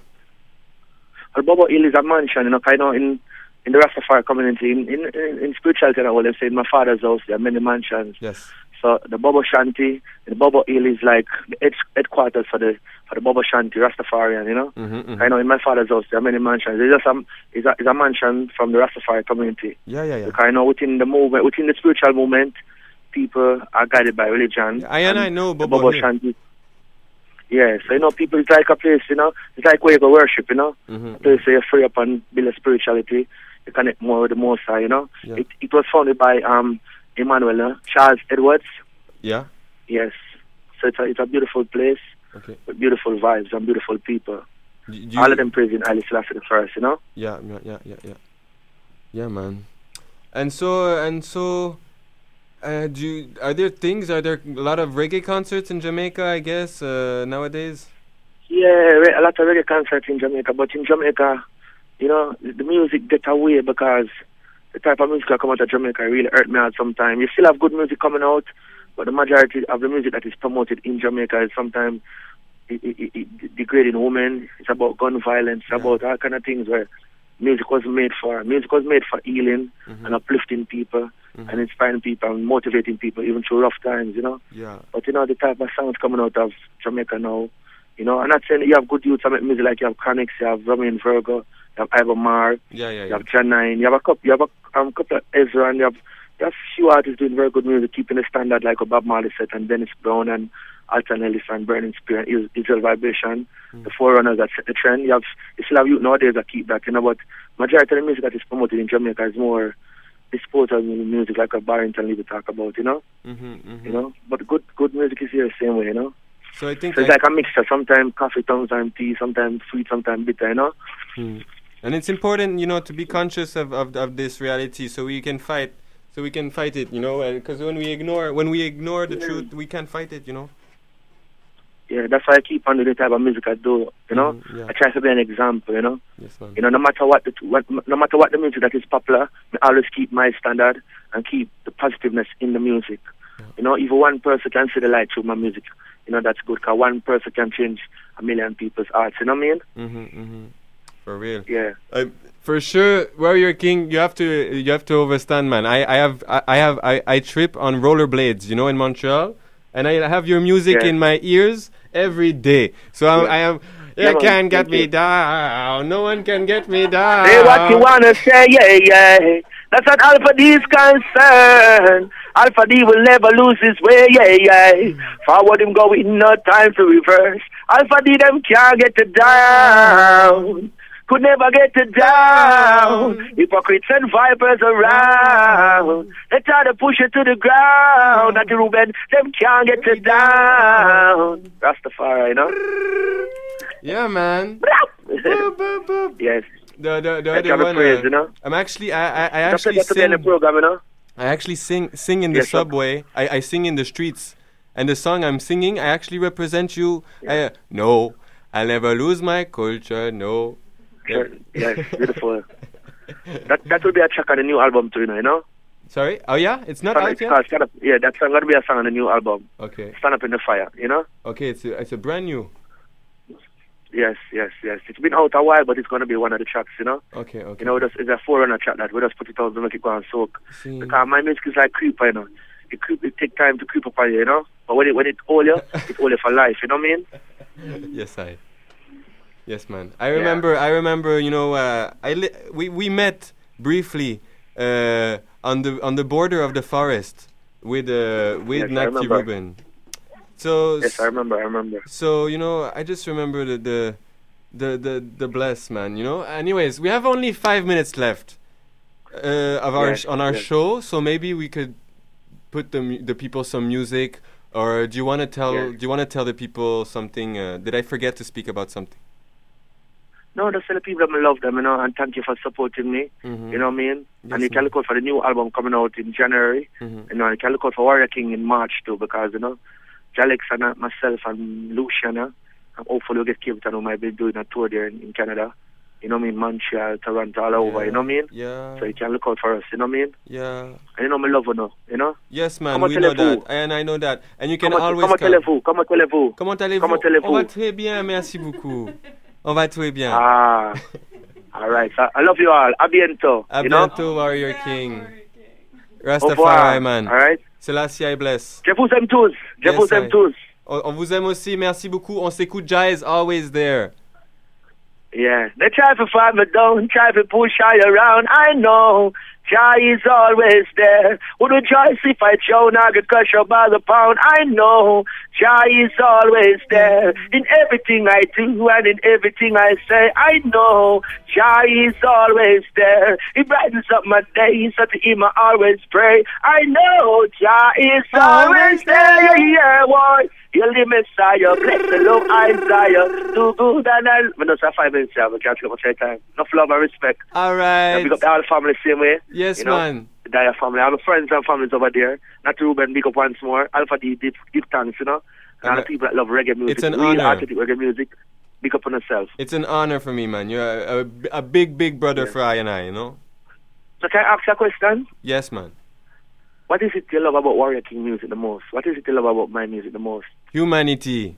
Hill is a mansion, you know, kind of in in the Rastafari community, in in, in, spirituality, and all them say in my father's house, there are many mansions. Yes. So the Bobo Shanti, the Bobo Hill is like the headquarters for the for the Bobo Shanti Rastafarian, you know. Mm-hmm, I know in my father's house there are many mansions. There's just some is a, is a mansion from the Rastafari community. Yeah, yeah, yeah. Because I know within the movement, within the spiritual movement, people are guided by religion. I and I know Bobo Hill. Shanti. Yeah, so you know, people it's like a place, you know, it's like where you go worship, you know. Mhm. A place where you free up and build a spirituality. You connect more with the Most High, you know. Yeah. It it was founded by um Emmanuel uh, Charles Edwards. Yeah. Yes. So it's a, it's a beautiful place Okay. with beautiful vibes and beautiful people. Do you- All of them praising Haile Selassie the first, you know? Yeah, yeah, yeah, yeah, yeah. Yeah, man. And so and so, Uh, do you, are there things? Are there a lot of reggae concerts in Jamaica? I guess uh, nowadays. Yeah, re- a lot of reggae concerts in Jamaica, but in Jamaica, you know, the music get away because the type of music that come out of Jamaica really hurt me out sometimes. You still have good music coming out, but the majority of the music that is promoted in Jamaica is sometimes it, it, it, degrading women. It's about gun violence, it's about all kind of things where music was made for. Music was made for healing and uplifting people and inspiring people and motivating people even through rough times, you know. Yeah. But you know the type of sounds coming out of Jamaica now. You know, I'm not saying you have good youths that make music like you have Chronixx, you have Romain Virgo, you have Iba Mahr, Yeah, yeah, you yeah. have Jah9, you have a couple, you have a um, couple of Ezra, and you have have few artists doing very good music, keeping the standard like a Bob Marley set and Dennis Brown and Alton Ellis and Burning and Is- Israel Vibration, the forerunners that set the trend. You have you still have youth nowadays that keep that, you know, but majority of the music that is promoted in Jamaica is more disposable music like a Barrington Lee we talk about, you know. Mm-hmm, mm-hmm. You know, but good good music is here the same way, you know. So I think So it's I- like a mixture. Sometimes coffee, sometimes tea, sometimes sweet, sometimes bitter. You know. Hmm. And it's important, you know, to be conscious of, of, of this reality, so we can fight, so we can fight it, you know, because when we ignore when we ignore the truth, we can't fight it, you know. Yeah, that's why I keep on doing the type of music I do. You know, Mm, yeah. I try to be an example. You know. Yes, man. You know, no matter what the what, no matter what the music that is popular, I always keep my standard and keep the positiveness in the music. You know, even one person can see the light through my music. You know, that's good. Cause one person can change a million people's hearts. You know what I mean? Mm-hmm, mm-hmm. For real. Yeah. Uh, for sure, Warrior King, you have to you have to understand, man. I, I have I, I have I, I trip on rollerblades, you know, in Montreal, and I have your music Yeah. in my ears every day. So I'm, I am. You can't get me down. No one can get me down. Say what you wanna say, yeah, yeah. That's what Alpha D is concerned. Alpha D will never lose his way, yeah, yeah. Forward him going, no time to reverse. Alpha D them can't get it down. Could never get it down. Hypocrites and vipers around. They try to push it to the ground. At the Ruben, them can't get it down. Rastafari, you know? Yeah, man. yes. The the the other one, praise, uh, you know? I'm actually I I, I actually in the program, you know? I actually sing sing in the Yes, subway. I, I sing in the streets, and the song I'm singing, I actually represent you. I, uh, no, I'll never lose my culture. No. Sure. Yes, beautiful. that that will be a track on the new album too, you know. You know? Sorry. Oh yeah, it's not Stand- out it's yet. called Stand Up. Yeah, that's gonna be a song on the new album. Okay. Stand up in the fire. You know? Okay, it's a, it's a brand new. Yes, yes, yes. It's been out a while, but it's gonna be one of the tracks. You know? Okay, okay. You know, it's, it's a forerunner track that we just put it out to make it go and soak. See. Because my music is like creeper, you know. It creep, it take time to creep up on you, you know. But when it when it you, it you for life. You know what I mean? yes, I. Yes, man. I remember. I remember. You know, uh, I li- we we met briefly uh, on the on the border of the forest with uh, with Yes, I Nati remember. So Yes, I remember. I remember. So you know, I just remember the the the the, the bless man. You know. Anyways, we have only five minutes left uh, of our Yes, sh- on our yes. show, so maybe we could put the the people some music. Or do you want to tell? Do you want to tell the people something? Uh, did I forget to speak about something? No, the people that I love them, you know, and thank you for supporting me. Mhm. You know what I mean? Yes, and you can look out for the new album coming out in January. Mhm. You know, you can look out for Warrior King in March too, because you know, Jalix and uh, myself and Luciano, and hopefully we'll get Capleton. We might be doing a tour there in, in Canada. You know what I mean? Montreal, Toronto, all over. You know what I mean? Yeah. So you can look out for us. You know what I mean? Yeah. And you know, me love you know. You know? Yes, man, Comment we know allez-vous? and I know that, and you can Comment, always comment come. allez-vous? Comment allez-vous? Comment allez-vous? Comment allez-vous? On va très bien, merci beaucoup. On va très bien. Ah. all right. So I love you all. A bientôt. À you know? bientôt, Warrior King. Rastafari, man. All right. Selassie, I bless. Je vous aime tous. Je Yes, vous aime I- tous. On, on vous aime aussi, merci beaucoup. On s'écoute, Jai is always there. Yeah, they try to find me down, try to push I around. I know Jah is always there. Would rejoice if I chow, I could crush you by the pound. I know Jah is always there in everything I do and in everything I say. I know Jah is always there. He brightens up my days, so to him I always pray. I know Jah is always there. Yeah, boy. You're the Messiah, bless the Lord Isaiah. Do good and I. We don't have five minutes, yeah. We can't take much time. Enough love and respect. All Yeah, right. big up the whole family same way. Yes, you know? man. the Dyer family. I have friends and families over there. Not Ruben, big up once more. Alpha D, deep, deep thanks, you know. And all the people that love reggae music. It's an real honor. reggae music. Big up on yourself. It's an honor for me, man. You're a, a, a big, big brother for I and I, you know? So can I ask you a question? Yes, man. What is it you love about Warrior King music the most? What is it you love about my music the most? Humanity.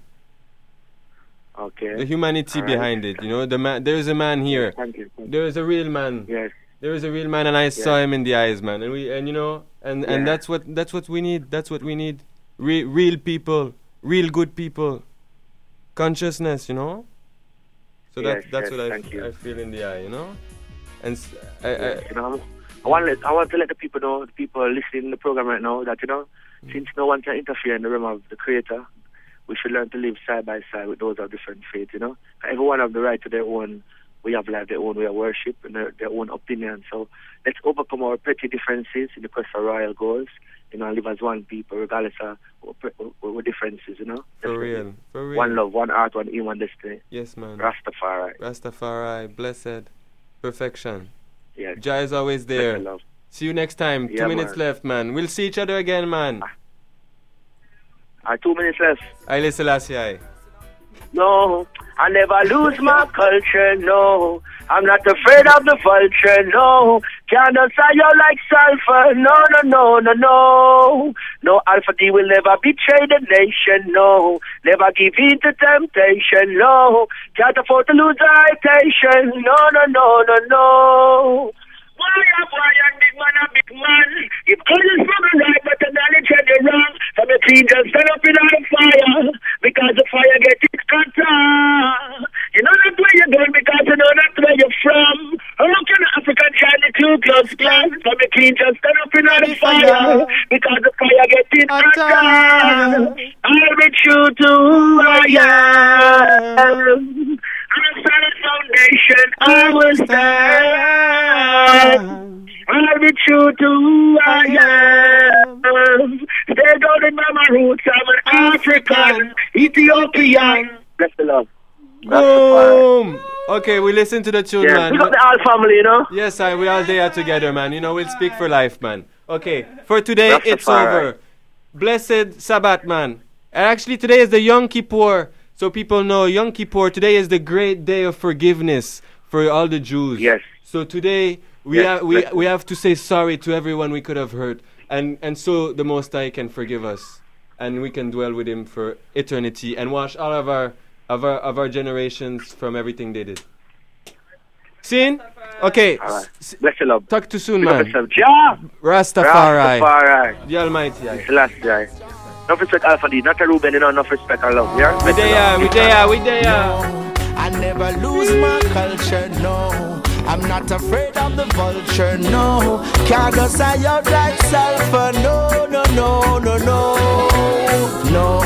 Okay. The humanity right. behind it, you know? The man, There's a man here. Thank you. There is a real man. Yes. There is a real man, and I saw him in the eyes, man. And we, and you know, and and that's what that's what we need. That's what we need. Re- real people, real good people, consciousness, you know. So Yes, that that's yes, what I, thank you. I feel in the eye, you know. And s- I, I, Yes, you know, I want, let, I want to let the people know, the people listening to the program right now, that, you know, Mm. since no one can interfere in the realm of the Creator, we should learn to live side by side with those of different faiths, you know. Everyone have the right to their own we have life, their own way of worship, and their, their own opinion. So let's overcome our petty differences in the quest for royal goals, you know, and live as one people, regardless of what, differences, you know. for real, for real. One love, one heart, one aim, one destiny. Yes, man. Rastafari. Rastafari, blessed, perfection. Yes. Jah is always there. See you next time. Yeah, Two minutes man. left, man. We'll see each other again, man. Uh, two minutes left. Haile Selassie. No, I never lose my culture, no. I'm not afraid of the vulture, no. Can't answer you like sulfur, no, no, no, no, no. No, Alpha D will never betray the nation, no. Never give in to temptation, no. Can't afford to lose our attention, no, no, no, no, no. Why, why, and big man, a big man. If all is from right, but the knowledge and the wrong. From the clean, just stand up in the fire. Because the fire get it hotter. You know not where you're going because you know not where you're from. How can an African child the Ku Klux Klan? From the clean, just stand up in the fire. Because the fire get it hotter. I'll be true to who I am. On a solid foundation, I will stand. I'll be true to who I am. Stay down by my roots. I'm an African, Ethiopian. Bless the love. Boom! Okay, we listen to the tune, Yeah, man. pick up the All family, you know. Yes, I. We all there together, man. You know, we'll speak for life, man. Okay, for today, it's Rastafari. over. Blessed Sabbath, man. And actually, today is the Yom Kippur, so people know Yom Kippur. Today is the great day of forgiveness for all the Jews. Yes. So today we Yes, have we we have to say sorry to everyone we could have hurt, and and so the Most High can forgive us, and we can dwell with Him for eternity and wash all of our of our of our generations from everything they did. Seen? Okay. Right. s- Bless the love. Talk to soon, man. Rastafari. Rastafari. The Almighty. Aye. Selassie. Enough respect, Alpha D. Not a Ruben, you know, enough respect and love. Yeah? We Bless there, we there, we there. I never lose my culture, no. I'm not afraid of the vulture, no. Can't go say out like sulfur, no, no, no, no, no, no.